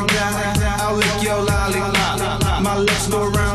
I got, I'll lick your lollipop. My lips go round.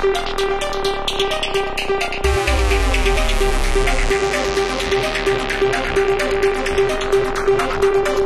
Thank you.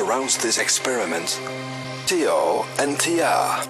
Surrounds this experiment. Tio and Tia.